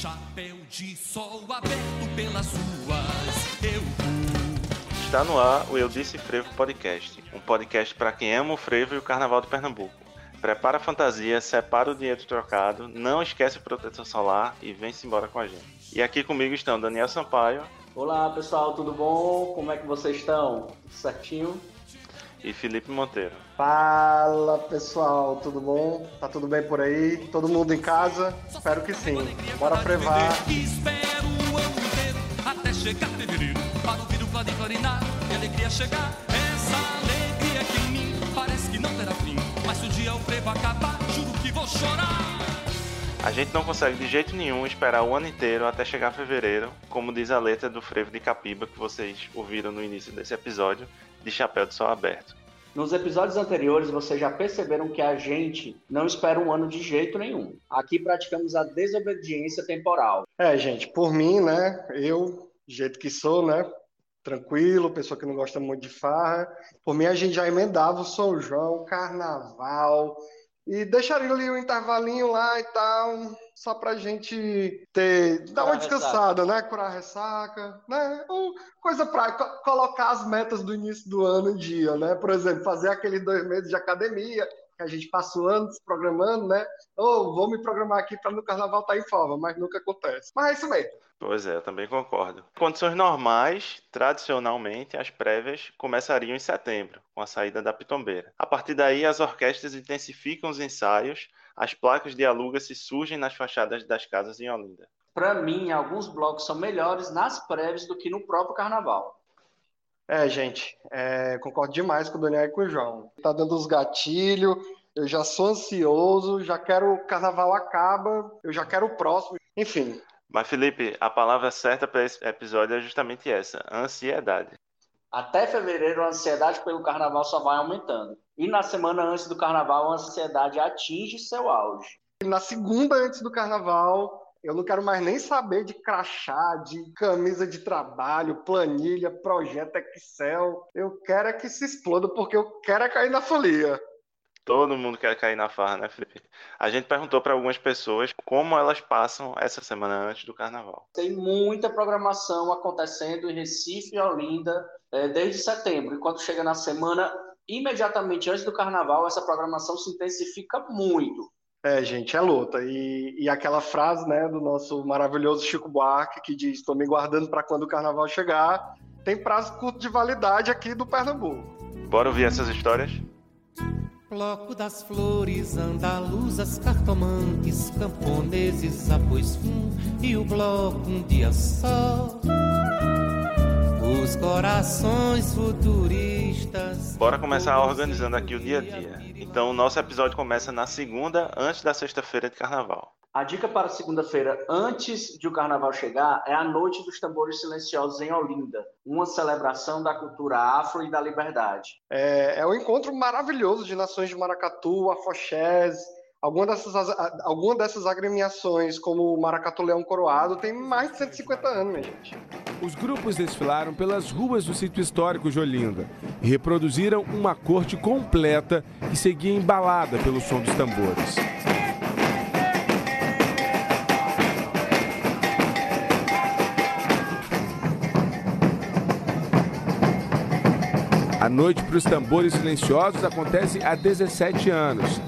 chapéu de sol aberto pelas ruas, eu vou. Está no ar o Eu Disse Frevo Podcast, um podcast para quem ama o frevo e o carnaval de Pernambuco. Prepara a fantasia, separa o dinheiro trocado, não esquece o protetor solar e vem-se embora com a gente. E aqui comigo estão Daniel Sampaio. Olá pessoal, tudo bom? Como é que vocês estão? Tudo certinho? e Felipe Monteiro. Fala pessoal, tudo bom? Tá tudo bem por aí? Todo mundo em casa? Espero que sim. Bora prevar. Espero inteiro até chegar fevereiro para ouvir o clarinar e a alegria chegar. Essa alegria que em mim parece que não terá fim. Mas se o dia o frevo acabar, juro que vou chorar. A gente não consegue de jeito nenhum esperar o ano inteiro até chegar fevereiro, como diz a letra do frevo de Capiba que vocês ouviram no início desse episódio, de Chapéu de Sol Aberto. Nos episódios anteriores, vocês já perceberam que a gente não espera um ano de jeito nenhum. Aqui praticamos a desobediência temporal. É, gente, por mim, né? Eu, do jeito que sou, né? Tranquilo, pessoa que não gosta muito de farra. Por mim, a gente já emendava o São João, Carnaval, e deixaria ali um intervalinho lá e tal, só pra gente ter, dar uma descansada, né? Curar a ressaca, né? Ou coisa pra co colocar as metas do início do ano em dia, né? Por exemplo, fazer aqueles dois meses de academia, que a gente passou anos programando, né? Ou oh, vou me programar aqui para no carnaval estar tá em forma, mas nunca acontece. Mas é isso mesmo. Pois é, eu também concordo. Condições normais, tradicionalmente, as prévias começariam em setembro, com a saída da pitombeira. A partir daí, as orquestras intensificam os ensaios, as placas de aluga-se surgem nas fachadas das casas em Olinda. Para mim, alguns blocos são melhores nas prévias do que no próprio carnaval. É, gente, é, concordo demais com o Daniel e com o João. Tá dando os gatilhos, eu já sou ansioso, já quero o carnaval acaba, eu já quero o próximo. Enfim, mas, Felipe, a palavra certa para esse episódio é justamente essa: ansiedade. Até fevereiro, a ansiedade pelo carnaval só vai aumentando. E na semana antes do carnaval, a ansiedade atinge seu auge. E na segunda antes do carnaval, eu não quero mais nem saber de crachá, de camisa de trabalho, planilha, projeto Excel. Eu quero é que se exploda, porque eu quero é cair na folia. Todo mundo quer cair na farra, né, Felipe? A gente perguntou para algumas pessoas como elas passam essa semana antes do carnaval. Tem muita programação acontecendo em Recife e Olinda é, desde setembro. E quando chega na semana imediatamente antes do carnaval, essa programação se intensifica muito. É, gente, é luta. E, e aquela frase né, do nosso maravilhoso Chico Buarque que diz: Estou me guardando para quando o carnaval chegar. Tem prazo curto de validade aqui do Pernambuco. Bora ouvir essas histórias? Bloco das flores, andaluzas, cartomantes, camponeses, após fim, e o bloco um dia só. Os corações futuristas. Bora começar organizando aqui o dia a dia. Então, o nosso episódio começa na segunda, antes da sexta-feira de carnaval. A dica para segunda-feira, antes de o carnaval chegar, é a Noite dos Tambores Silenciosos em Olinda, uma celebração da cultura afro e da liberdade. É, é um encontro maravilhoso de nações de maracatu, afoxés, Alguma dessas, alguma dessas agremiações, como o Maracatu Leão Coroado, tem mais de 150 anos, minha gente. Os grupos desfilaram pelas ruas do sítio histórico de Olinda e reproduziram uma corte completa que seguia embalada pelo som dos tambores. A Noite para os Tambores Silenciosos acontece há 17 anos,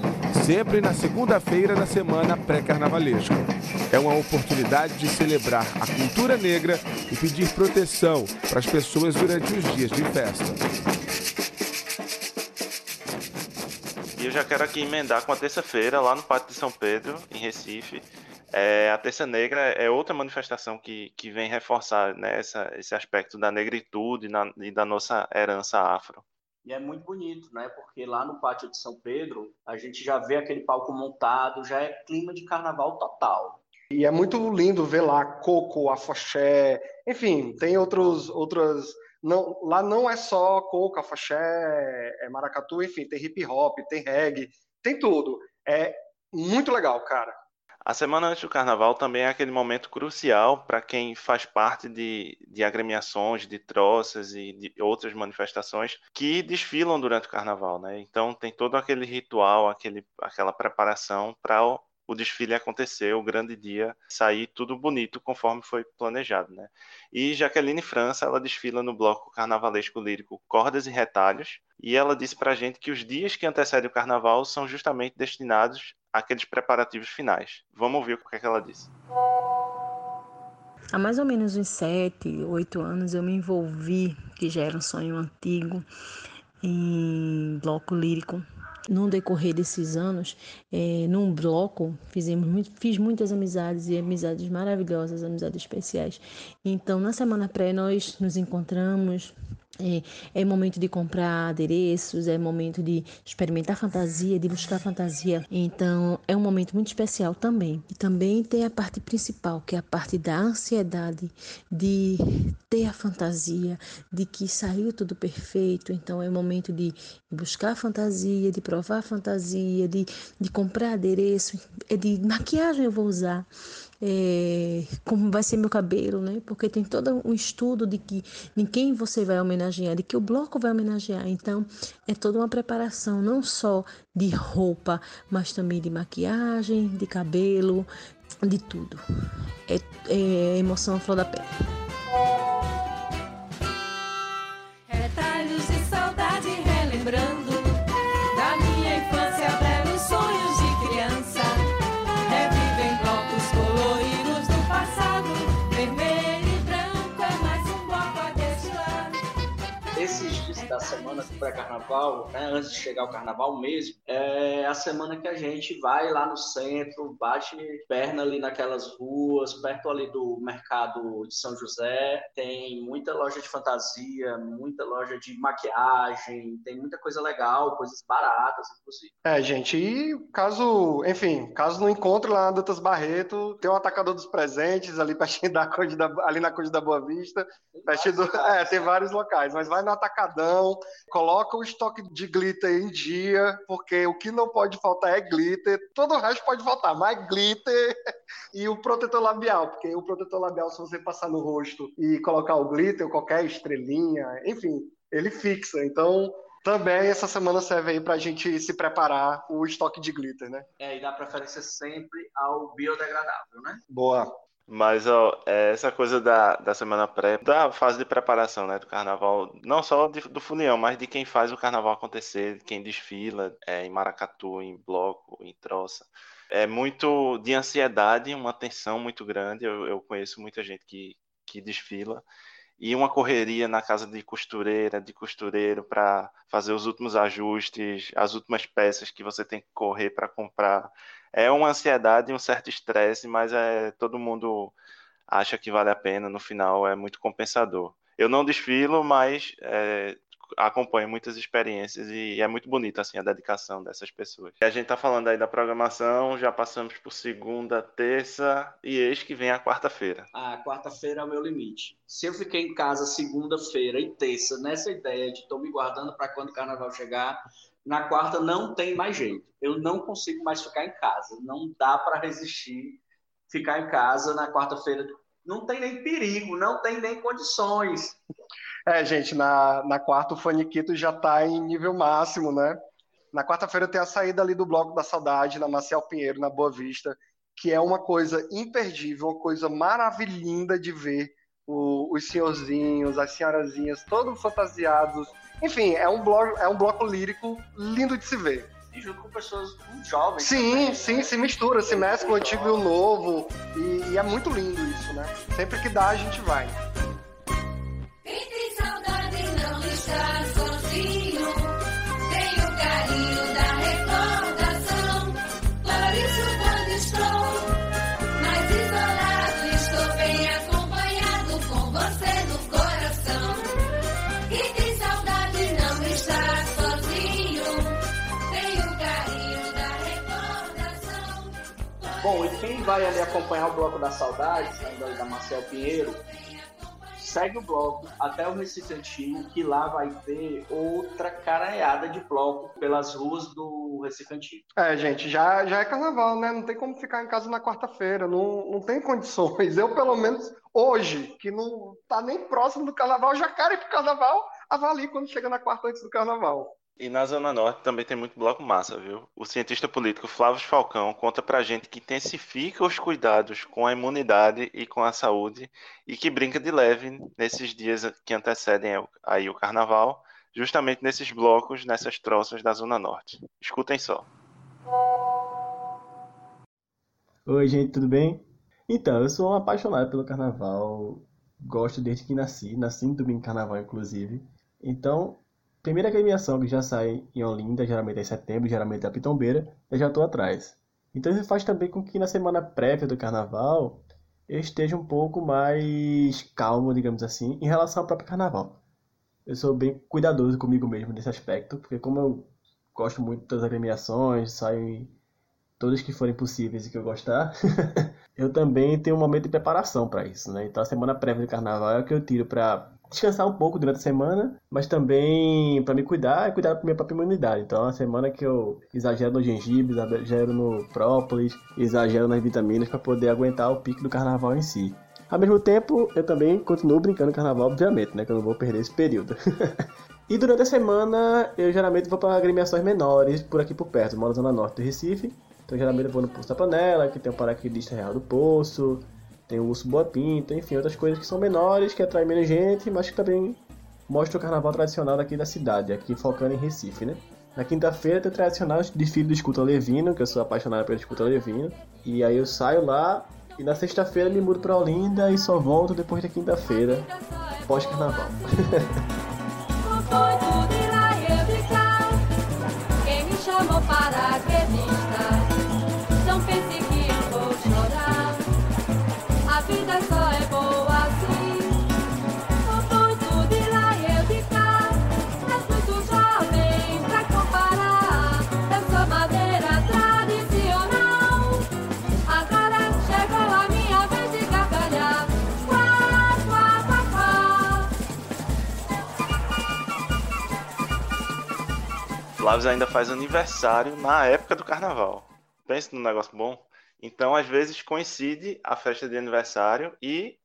sempre na segunda-feira da semana pré-carnavalesca. É uma oportunidade de celebrar a cultura negra e pedir proteção para as pessoas durante os dias de festa. E eu já quero aqui emendar com a terça-feira, lá no Pátio de São Pedro, em Recife, é, a Terça Negra é outra manifestação que, que vem reforçar né, essa, esse aspecto da negritude na, e da nossa herança afro. E é muito bonito, né? Porque lá no Pátio de São Pedro, a gente já vê aquele palco montado, já é clima de carnaval total. E é muito lindo ver lá coco, afoxé, enfim, tem outros, outras. Não, lá não é só coco, afoxé, é maracatu, enfim, tem hip hop, tem reggae, tem tudo. É muito legal, cara. A semana antes do carnaval também é aquele momento crucial para quem faz parte de, de agremiações, de troças e de outras manifestações que desfilam durante o carnaval, né? Então tem todo aquele ritual, aquele, aquela preparação para o desfile acontecer, o grande dia, sair tudo bonito conforme foi planejado, né? E Jaqueline França, ela desfila no bloco carnavalesco lírico Cordas e Retalhos, e ela disse pra gente que os dias que antecedem o carnaval são justamente destinados àqueles preparativos finais. Vamos ouvir o que, é que ela disse. Há mais ou menos uns sete, oito anos eu me envolvi, que já era um sonho antigo, em bloco lírico no decorrer desses anos, é, num bloco, fizemos, fiz muitas amizades e amizades maravilhosas, amizades especiais. Então, na semana pré, nós nos encontramos, é, é, momento de comprar adereços, é momento de experimentar fantasia, de buscar fantasia. Então, é um momento muito especial também. E também tem a parte principal, que é a parte da ansiedade de ter a fantasia, de que saiu tudo perfeito. Então, é momento de buscar fantasia, de provar fantasia, de, de comprar adereço, é de maquiagem eu vou usar é, como vai ser meu cabelo, né? Porque tem todo um estudo de que de quem você vai homenagear, de que o bloco vai homenagear. Então, é toda uma preparação, não só de roupa, mas também de maquiagem, de cabelo, de tudo. É, é emoção à flor da pele. Pré-carnaval, né, antes de chegar o carnaval mesmo, é a semana que a gente vai lá no centro, bate perna ali naquelas ruas, perto ali do mercado de São José, tem muita loja de fantasia, muita loja de maquiagem, tem muita coisa legal, coisas baratas, inclusive. É, gente, e caso, enfim, caso não encontre lá na Dutas Barreto, tem um atacador dos presentes ali pertinho da, ali na Conde da Boa Vista, pertinho do, é, tem vários locais, mas vai no atacadão, coloca o estoque de glitter em dia, porque o que não pode faltar é glitter, todo o resto pode faltar, mas glitter e o protetor labial, porque o protetor labial, se você passar no rosto e colocar o glitter, qualquer estrelinha, enfim, ele fixa. Então, também essa semana serve aí para a gente se preparar o estoque de glitter, né? É, e dá preferência sempre ao biodegradável, né? Boa. Mas ó, é, essa coisa da, da semana pré, da fase de preparação né, do carnaval, não só de, do Funião, mas de quem faz o carnaval acontecer, quem desfila é, em Maracatu, em bloco, em troça. É muito de ansiedade, uma tensão muito grande. Eu, eu conheço muita gente que, que desfila e uma correria na casa de costureira, de costureiro para fazer os últimos ajustes, as últimas peças que você tem que correr para comprar é uma ansiedade e um certo estresse, mas é todo mundo acha que vale a pena. No final é muito compensador. Eu não desfilo, mas é, acompanho muitas experiências e é muito bonita assim a dedicação dessas pessoas. A gente está falando aí da programação, já passamos por segunda, terça e eis que vem a quarta-feira. A quarta-feira é o meu limite. Se eu fiquei em casa segunda-feira e terça nessa ideia de estou me guardando para quando o carnaval chegar, na quarta não tem mais jeito. Eu não consigo mais ficar em casa. Não dá para resistir ficar em casa na quarta-feira. Não tem nem perigo, não tem nem condições. É, gente, na, na quarta o Faniquito já está em nível máximo, né? Na quarta-feira tem a saída ali do Bloco da Saudade, na Marcial Pinheiro, na Boa Vista, que é uma coisa imperdível, uma coisa maravilhosa de ver o, os senhorzinhos, as senhorazinhas, todos fantasiados, enfim, é um bloco, é um bloco lírico lindo de se ver. E junto com pessoas muito jovens. Sim, também, sim, né? se mistura, se mescla o antigo e o novo. E, e, é muito lindo isso, né? Sempre que dá, a gente vai. Quem vai ali acompanhar o Bloco da Saudade, saindo da Marcel Pinheiro, segue o bloco até o Recife Antigo, que lá vai ter outra caranhada de bloco pelas ruas do Recife Antigo. É, gente, já, já é carnaval, né? Não tem como ficar em casa na quarta-feira, não, não tem condições. Eu, pelo menos, hoje, que não tá nem próximo do carnaval, já quero ir pro carnaval, avalie quando chega na quarta antes do carnaval. E na Zona Norte também tem muito bloco massa, viu? O cientista político Flávio Falcão conta pra gente que intensifica os cuidados com a imunidade e com a saúde e que brinca de leve nesses dias que antecedem aí o carnaval, justamente nesses blocos, nessas troças da Zona Norte. Escutem só. Oi, gente, tudo bem? Então, eu sou um apaixonado pelo carnaval, gosto desde que nasci, nasci no domingo carnaval, inclusive. Então, primeira agremiação que já sai em Olinda, geralmente é em setembro, geralmente é a Pitombeira, eu já estou atrás. Então isso faz também com que na semana prévia do carnaval eu esteja um pouco mais calmo, digamos assim, em relação ao próprio carnaval. Eu sou bem cuidadoso comigo mesmo nesse aspecto, porque como eu gosto muito das agremiações, saio em todas que forem possíveis e que eu gostar, eu também tenho um momento de preparação para isso, né? Então a semana prévia do carnaval é o que eu tiro para descansar um pouco durante a semana, mas também para me cuidar e cuidar da minha própria imunidade. Então, é uma semana que eu exagero no gengibre, exagero no própolis, exagero nas vitaminas para poder aguentar o pico do carnaval em si. Ao mesmo tempo, eu também continuo brincando carnaval, obviamente, né? Que eu não vou perder esse período. e durante a semana, eu geralmente vou para agremiações menores, por aqui por perto. Eu moro na zona norte do Recife. Então, geralmente eu vou no Poço da Panela, que tem o paraquedista Real do Poço, tem o Urso Boa Pinta, enfim, outras coisas que são menores, que atraem menos gente, mas que também mostram o carnaval tradicional daqui da cidade, aqui focando em Recife, né? Na quinta-feira tem o tradicional desfile do Escuta Levino, que eu sou apaixonado pelo Escuta Levino. E aí eu saio lá e na sexta-feira me mudo pra Olinda e só volto depois da quinta-feira, pós-carnaval. Flávio ainda faz aniversário na época do carnaval. Pensa num negócio bom. Então, às vezes, coincide a festa de aniversário e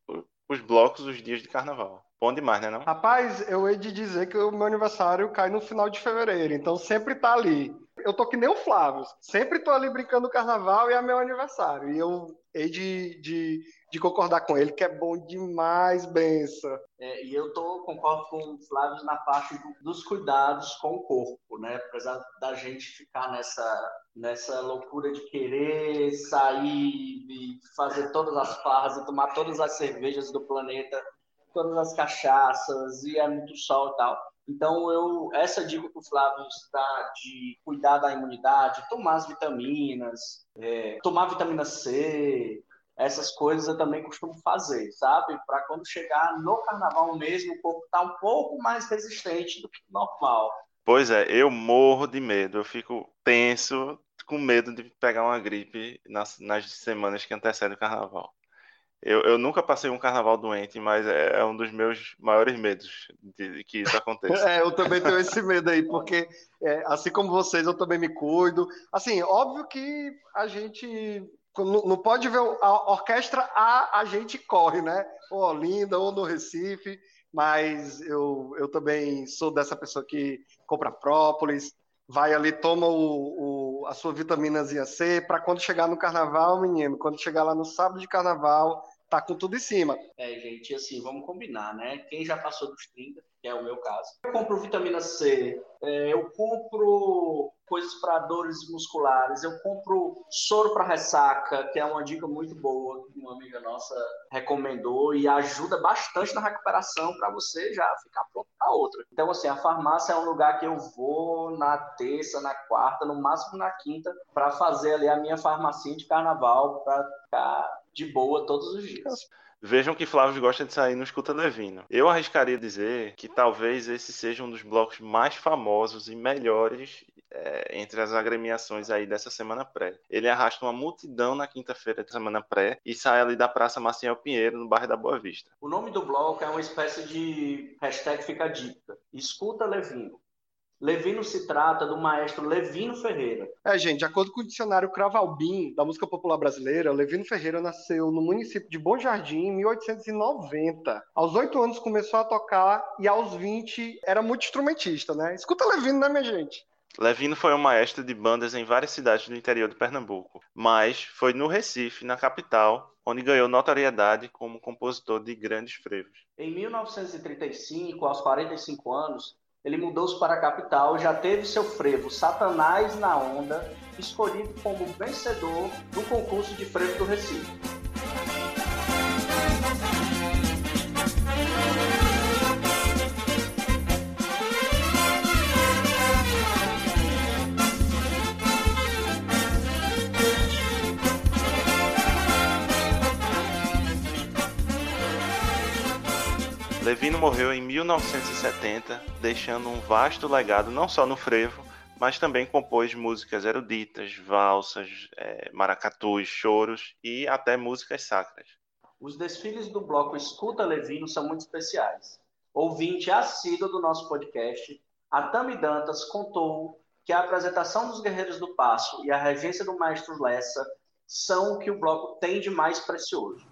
os blocos, os dias de carnaval. Bom demais, né não? Rapaz, eu hei de dizer que o meu aniversário cai no final de fevereiro, então sempre tá ali. Eu tô que nem o Flávio, sempre tô ali brincando carnaval e é meu aniversário. E eu hei de, de de concordar com ele, que é bom demais, benção. É, e eu tô, concordo com o Flávio na parte do, dos cuidados com o corpo, né? Apesar da gente ficar nessa, nessa loucura de querer sair e fazer todas as farras e tomar todas as cervejas do planeta, todas as cachaças, e é muito sol e tal. Então, eu, essa dica que o Flávio dá de cuidar da imunidade, tomar as vitaminas, é, tomar vitamina C, essas coisas eu também costumo fazer, sabe? Para quando chegar no carnaval mesmo, o corpo tá um pouco mais resistente do que normal. Pois é, eu morro de medo, eu fico tenso, com medo de pegar uma gripe nas, nas semanas que antecedem o carnaval. Eu, eu, nunca passei um carnaval doente, mas é, é um dos meus maiores medos de, de que isso aconteça. é, eu também tenho esse medo aí, porque é, assim como vocês, eu também me cuido. Assim, óbvio que a gente não, pode ver a orquestra A, a gente corre, né? Ou Olinda, ou no Recife, mas eu, eu também sou dessa pessoa que compra própolis, vai ali, toma o, o a sua vitaminazinha C, para quando chegar no carnaval, menino, quando chegar lá no sábado de carnaval, tá com tudo em cima. É, gente, assim, vamos combinar, né? Quem já passou dos 30, que é o meu caso, eu compro vitamina C, é, eu compro coisas para dores musculares, eu compro soro para ressaca, que é uma dica muito boa que uma amiga nossa recomendou e ajuda bastante na recuperação para você já ficar pronto para outra. Então, assim, a farmácia é um lugar que eu vou na terça, na quarta, no máximo na quinta, para fazer ali a minha farmacinha de carnaval, para ficar de boa todos os dias. Vejam que Flávio gosta de sair no Escuta Levino. Eu arriscaria dizer que talvez esse seja um dos blocos mais famosos e melhores é, entre as agremiações aí dessa semana pré. Ele arrasta uma multidão na quinta-feira da semana pré e sai ali da Praça Maciel Pinheiro, no bairro da Boa Vista. O nome do bloco é uma espécie de hashtag fica dica. Escuta Levino. Levino se trata do maestro Levino Ferreira. É, gente, de acordo com o dicionário Cravalbim da música popular brasileira, Levino Ferreira nasceu no município de Bom Jardim em 1890. Aos oito anos começou a tocar e aos 20 era muito instrumentista, né? Escuta Levino, né, minha gente? Levino foi um maestro de bandas em várias cidades do interior de Pernambuco, mas foi no Recife, na capital, onde ganhou notoriedade como compositor de grandes frevos. Em 1935, aos 45 anos, ele mudou-se para a capital, já teve seu frevo Satanás na Onda, escolhido como vencedor do concurso de frevo do Recife. Levino morreu em 1970, deixando um vasto legado não só no frevo, mas também compôs músicas eruditas, valsas, é, maracatus, choros e até músicas sacras. Os desfiles do bloco Escuta Levino são muito especiais. Ouvinte assíduo do nosso podcast, a Tami Dantas contou que a apresentação dos Guerreiros do Passo e a regência do Maestro Lessa são o que o bloco tem de mais precioso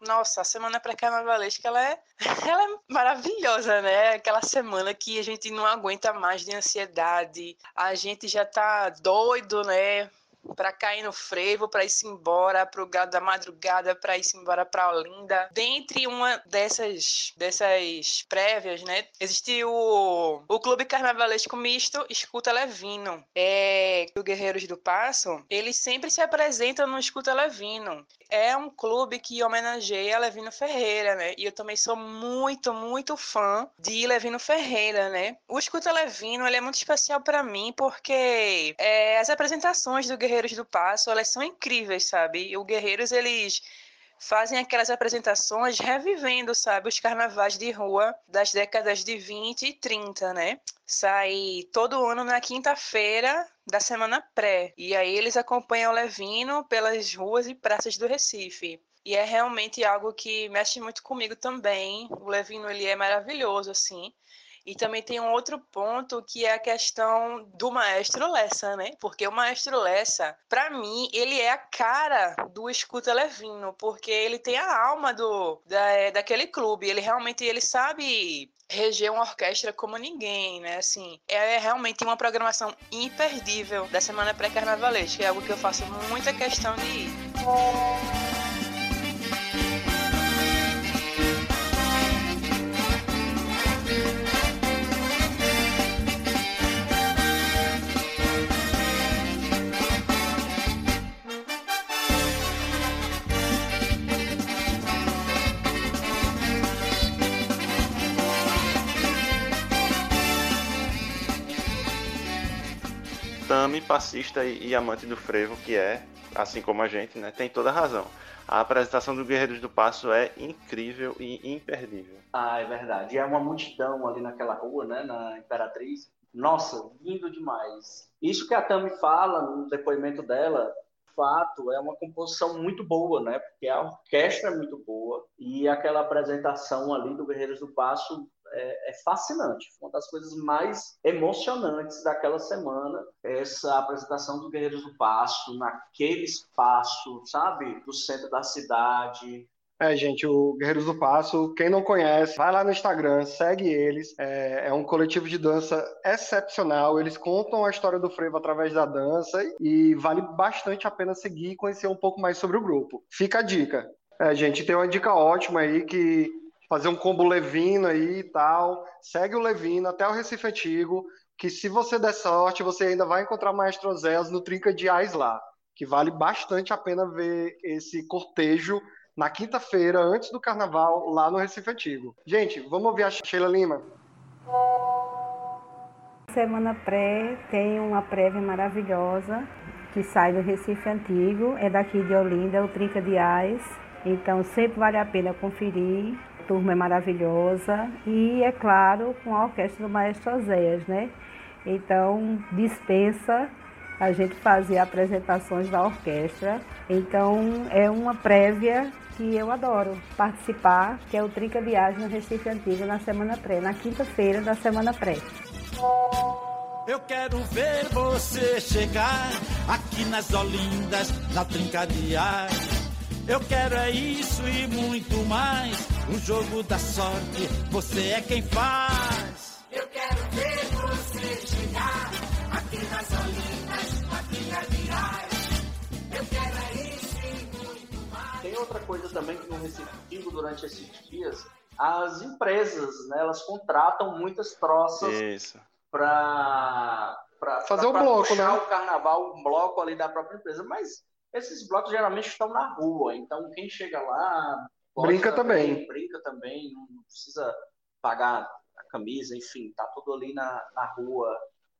nossa, a semana pré-carnavalesca ela é, ela é maravilhosa, né? Aquela semana que a gente não aguenta mais de ansiedade, a gente já tá doido, né? Para cair no frevo, para ir-se embora pro gado da madrugada, para ir-se embora para Olinda. Dentre uma dessas dessas prévias, né, existe o, o Clube Carnavalesco Misto Escuta Levino. É, o Guerreiros do Passo, eles sempre se apresentam no Escuta Levino. É um clube que homenageia Levino Ferreira, né? E eu também sou muito, muito fã de Levino Ferreira, né? O Escuta Levino, ele é muito especial para mim porque é, as apresentações do Guerreiros Guerreiros do Passo, elas são incríveis, sabe? E o Guerreiros, eles fazem aquelas apresentações revivendo, sabe, os carnavais de rua das décadas de 20 e 30, né? Sai todo ano na quinta-feira da semana pré. E aí eles acompanham o Levino pelas ruas e praças do Recife. E é realmente algo que mexe muito comigo também. O Levino, ele é maravilhoso, assim. E também tem um outro ponto que é a questão do maestro Lessa, né? Porque o maestro Lessa, para mim, ele é a cara do escuta Levino, porque ele tem a alma do da, é, daquele clube. Ele realmente ele sabe reger uma orquestra como ninguém, né? Assim, é realmente uma programação imperdível da semana pré-carnavalesca. É algo que eu faço muita questão de ir. Passista e, amante do frevo, que é, assim como a gente, né, tem toda a razão. A apresentação do Guerreiros do Passo é incrível e imperdível. Ah, é verdade. E é uma multidão ali naquela rua, né, na Imperatriz. Nossa, lindo demais. Isso que a Tami fala no depoimento dela, fato, é uma composição muito boa, né? Porque a orquestra é muito boa e aquela apresentação ali do Guerreiros do Passo é, é, fascinante. Uma das coisas mais emocionantes daquela semana, essa apresentação dos Guerreiros do Passo, naquele espaço, sabe? Do centro da cidade, é, gente, o Guerreiros do Passo, quem não conhece, vai lá no Instagram, segue eles. É, é, um coletivo de dança excepcional. Eles contam a história do frevo através da dança e vale bastante a pena seguir e conhecer um pouco mais sobre o grupo. Fica a dica. É, gente, tem uma dica ótima aí que fazer um combo Levino aí e tal. Segue o Levino até o Recife Antigo, que se você der sorte, você ainda vai encontrar Maestro Zéus no Trinca de Ais lá, que vale bastante a pena ver esse cortejo na quinta-feira, antes do carnaval, lá no Recife Antigo. Gente, vamos ouvir a Sheila Lima. Semana pré tem uma prévia maravilhosa que sai do Recife Antigo, é daqui de Olinda, o Trinca de Ais. Então sempre vale a pena conferir turma é maravilhosa e, é claro, com a orquestra do Maestro Oséias, né? Então, dispensa a gente fazer apresentações da orquestra. Então, é uma prévia que eu adoro participar, que é o Trinca Viagem no Recife Antigo na semana pré, na quinta-feira da semana pré. Eu quero ver você chegar aqui nas Olindas, na Trinca Ar. Eu quero é isso e muito mais. O jogo da sorte, você é quem faz. Eu quero ver você chegar aqui nas Olindas, na Trinca de Ar. Eu quero é isso e muito mais. Tem outra coisa também que no Recife Antigo, durante esses dias, as empresas, né, elas contratam muitas troças Isso. para Fazer o bloco, puxar né? o carnaval, um bloco ali da própria empresa. Mas esses blocos geralmente estão na rua, então quem chega lá Brinca também. brinca também, não precisa pagar a camisa, enfim, tá tudo ali na, na rua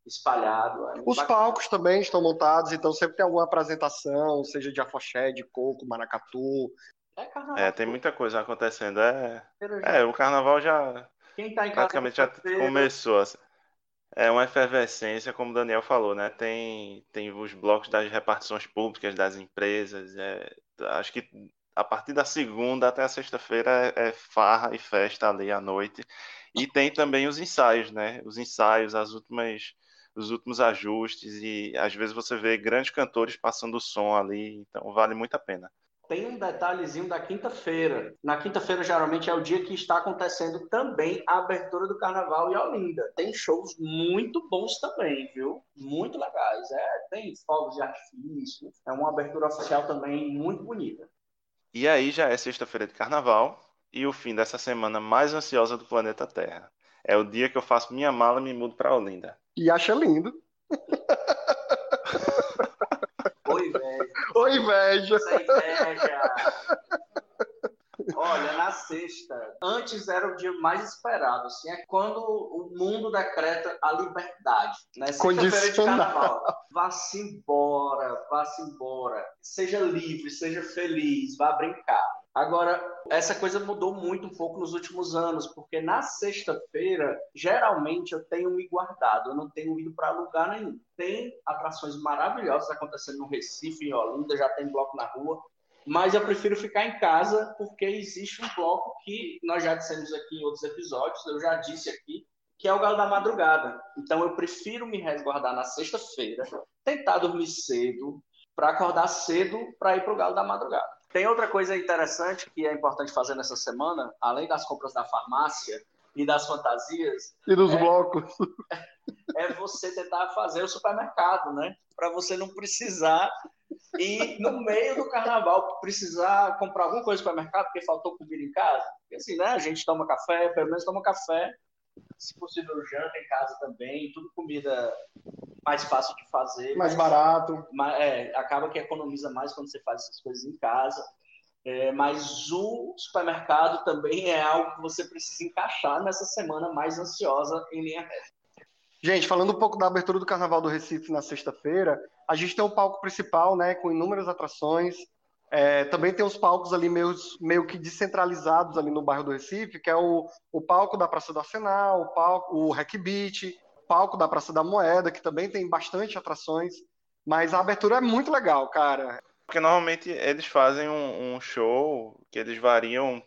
espalhado. é Os bacana. palcos também estão montados, então sempre tem alguma apresentação, seja de afoxé, de coco, maracatu. É carnaval. É, tem muita coisa acontecendo. É, é o carnaval já Quem tá em casa praticamente já começou. assim. É uma efervescência, como o Daniel falou, né? Tem, tem os blocos das repartições públicas das empresas. É, acho que a partir da segunda até a sexta-feira é, é farra e festa ali à noite. E tem também os ensaios, né? Os ensaios, as últimas, os últimos ajustes. E às vezes você vê grandes cantores passando o som ali. Então vale muito a pena. Tem um detalhezinho da quinta-feira. Na quinta-feira, geralmente, é o dia que está acontecendo também a abertura do Carnaval em Olinda. Tem shows muito bons também, viu? Muito legais. É, tem fogos de artifício. É uma abertura oficial também muito bonita. E aí já é sexta-feira de carnaval e o fim dessa semana mais ansiosa do planeta Terra. É o dia que eu faço minha mala e me mudo para Olinda. E acha lindo. Oi, Oi, inveja. Inveja. Olha, na sexta, antes era o dia mais esperado, assim, é quando o mundo decreta a liberdade, né? Sexta-feira de carnaval. Vá-se embora, vá-se embora. Seja livre, seja feliz, vá brincar. Agora, essa coisa mudou muito um pouco nos últimos anos, porque na sexta-feira, geralmente eu tenho me guardado, eu não tenho ido para lugar nenhum. Tem atrações maravilhosas acontecendo no Recife, em Olinda, já tem bloco na rua, mas eu prefiro ficar em casa porque existe um bloco que nós já dissemos aqui em outros episódios, eu já disse aqui, que é o Galo da Madrugada. Então eu prefiro me resguardar na sexta-feira, tentar dormir cedo, para acordar cedo para ir para o Galo da Madrugada. Tem outra coisa interessante que é importante fazer nessa semana, além das compras da farmácia e das fantasias, E dos É. blocos. é você tentar fazer o supermercado, né? Para você não precisar ir no meio do carnaval, precisar comprar alguma coisa no supermercado porque faltou comida em casa. Porque assim, né? A gente toma café, pelo menos toma café. Se possível, janta em casa também. Tudo comida mais fácil de fazer. Mais barato. Mas, é, acaba que economiza mais quando você faz essas coisas em casa. É, mas o supermercado também é algo que você precisa encaixar nessa semana mais ansiosa em linha reta. Gente, falando um pouco da abertura do Carnaval do Recife na sexta-feira, a gente tem o palco principal, né, com inúmeras atrações. É, também tem os palcos ali meio, meio que descentralizados ali no bairro do Recife, que é o, o palco da Praça do Arsenal, o palco, o Hack Beat, o palco da Praça da Moeda, que também tem bastante atrações. Mas a abertura é muito legal, cara. Porque normalmente eles fazem um, um show que eles variam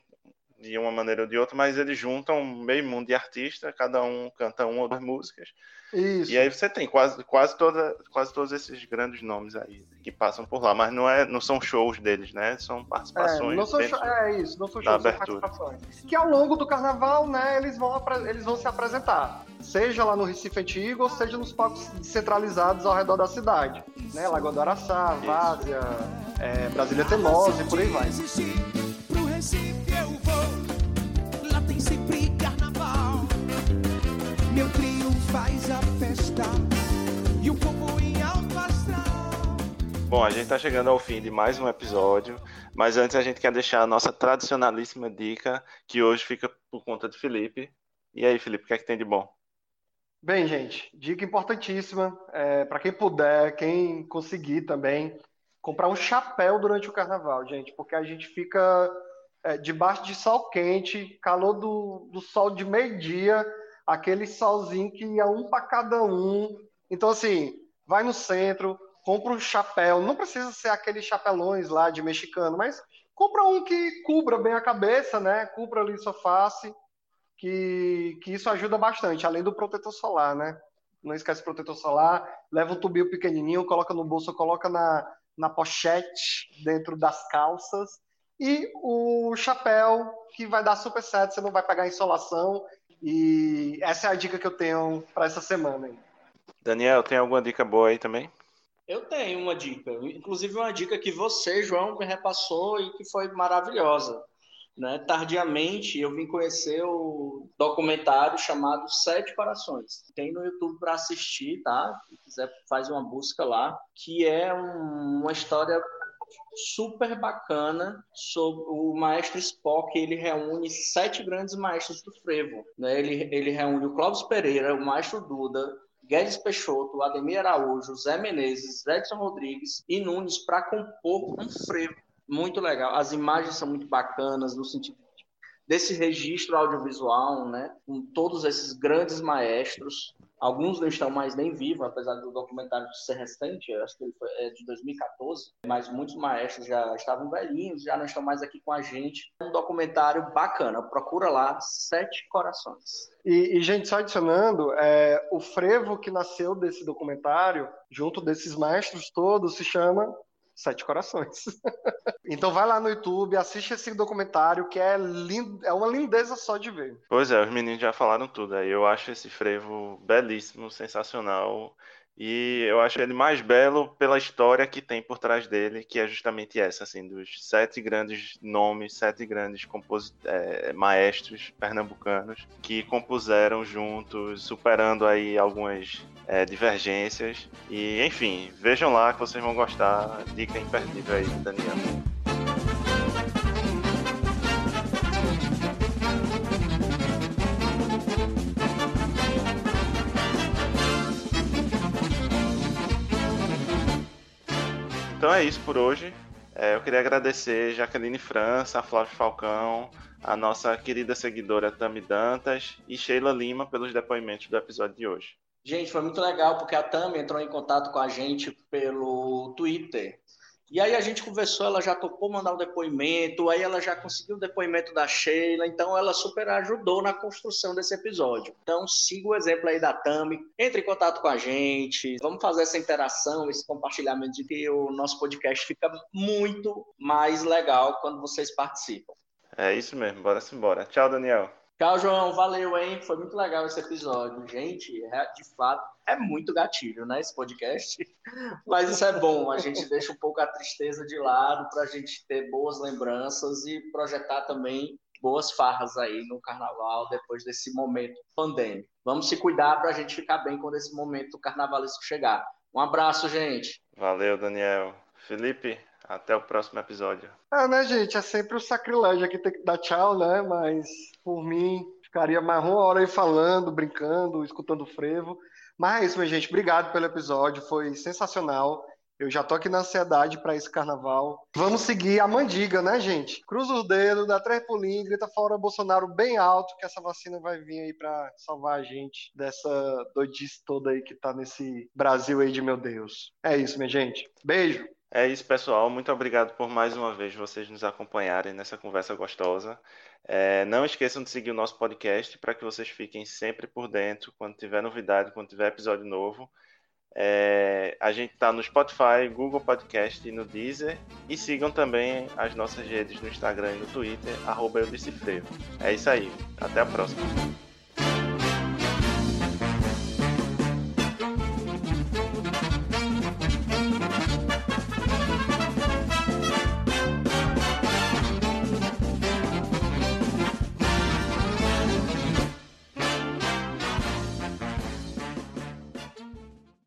de uma maneira ou de outra, mas eles juntam meio mundo de artista, cada um canta uma ou duas músicas. Isso. E aí você tem quase, quase, toda, quase todos esses grandes nomes aí que passam por lá, mas não, é, não são shows deles, né? São É, participações. não são show- é isso, não são shows, são abertura. participações. Que ao longo do carnaval, né, eles vão, eles vão se apresentar. Seja lá no Recife Antigo, ou seja nos palcos descentralizados ao redor da cidade. Né, Lagoa do Araçá, Várzea, é, Brasília Teimosa e por aí vai. Pro Recife faz a festa e o povo em alto astral. Bom, a gente está chegando ao fim de mais um episódio, mas antes a gente quer deixar a nossa tradicionalíssima dica, que hoje fica por conta de Felipe. E aí, Felipe, o que é que tem de bom? Bem, gente, dica importantíssima, é, para quem puder, quem conseguir também, comprar um chapéu durante o carnaval, gente, porque a gente fica é, debaixo de sol quente, calor do, do sol de meio-dia, aquele solzinho que ia um para cada um. Então, assim, vai no centro, compra um chapéu, não precisa ser aqueles chapelões lá de mexicano, mas compra um que cubra bem a cabeça, né? Cubra ali sua face, que, que isso ajuda bastante, além do protetor solar, né? Não esquece o protetor solar, leva um tubinho pequenininho, coloca no bolso, coloca na, na pochete, dentro das calças, e o chapéu, que vai dar super certo, você não vai pegar insolação, e essa é a dica que eu tenho para essa semana. Aí. Daniel, tem alguma dica boa aí também? Eu tenho uma dica, inclusive uma dica que você, João, me repassou e que foi maravilhosa. Né? Tardiamente, eu vim conhecer o documentário chamado Sete Corações. Tem no YouTube para assistir, tá? Se quiser, faz uma busca lá, que é um, uma história super bacana sobre o maestro Spock. Ele reúne sete grandes maestros do frevo. Né? Ele, ele reúne o Clóvis Pereira, o maestro Duda, Guedes Peixoto, Ademir Araújo, Zé Menezes, Edson Rodrigues e Nunes para compor um frevo muito legal. As imagens são muito bacanas no sentido desse registro audiovisual, né? Com todos esses grandes maestros. Alguns não estão mais nem vivos, apesar do documentário ser recente, acho que ele foi, é de 2014, mas muitos maestros já estavam velhinhos, já não estão mais aqui com a gente. É um documentário bacana, procura lá, Sete Corações. E, e gente, só adicionando, é, o frevo que nasceu desse documentário, junto desses maestros todos, se chama Sete Corações. então vai lá no YouTube, assiste esse documentário que é lindo, é uma lindeza só de ver. Pois é, os meninos já falaram tudo aí. Eu acho esse frevo belíssimo, sensacional. E eu acho ele mais belo pela história que tem por trás dele, que é justamente essa, assim, dos sete grandes nomes, sete grandes. É, maestros pernambucanos que compuseram juntos, superando aí algumas é, divergências. E, enfim, vejam lá que vocês vão gostar. Dica imperdível aí, Daniel. Isso por hoje. É, eu queria agradecer Jaqueline França, Flávio Falcão, a nossa querida seguidora Tami Dantas e Sheila Lima pelos depoimentos do episódio de hoje. Gente, foi muito legal porque a Tami entrou em contato com a gente pelo Twitter. E aí a gente conversou, ela já topou mandar um depoimento, aí ela já conseguiu o depoimento da Sheila, então ela super ajudou na construção desse episódio. Então siga o exemplo aí da Tami, entre em contato com a gente, vamos fazer essa interação, esse compartilhamento de que o nosso podcast fica muito mais legal quando vocês participam. É isso mesmo, bora embora. Tchau, Daniel. Tchau, João. Valeu, hein? Foi muito legal esse episódio. Gente, é, de fato, é muito gatilho, né? Esse podcast. Mas isso é bom. A gente deixa um pouco a tristeza de lado para a gente ter boas lembranças e projetar também boas farras aí no carnaval depois desse momento pandêmico. Vamos se cuidar para a gente ficar bem quando esse momento carnavalesco chegar. Um abraço, gente. Valeu, Daniel. Felipe, até o próximo episódio. É, né, gente? É sempre o sacrilégio aqui ter que dar tchau, né? Mas por mim, ficaria mais uma hora aí falando, brincando, escutando frevo. Mas é isso, minha gente. Obrigado pelo episódio. Foi sensacional. Eu já tô aqui na ansiedade para esse carnaval. Vamos seguir a mandiga, né, gente? Cruza os dedos, dá três pulinhos, grita fora Bolsonaro bem alto, que essa vacina vai vir aí para salvar a gente dessa doidice toda aí que tá nesse Brasil aí de meu Deus. É isso, minha gente. Beijo. É isso, pessoal. Muito obrigado por mais uma vez vocês nos acompanharem nessa conversa gostosa. É, não esqueçam de seguir o nosso podcast para que vocês fiquem sempre por dentro quando tiver novidade, quando tiver episódio novo. É, a gente está no Spotify, Google Podcast e no Deezer. E sigam também as nossas redes no Instagram e no Twitter, arroba É isso aí. Até a próxima.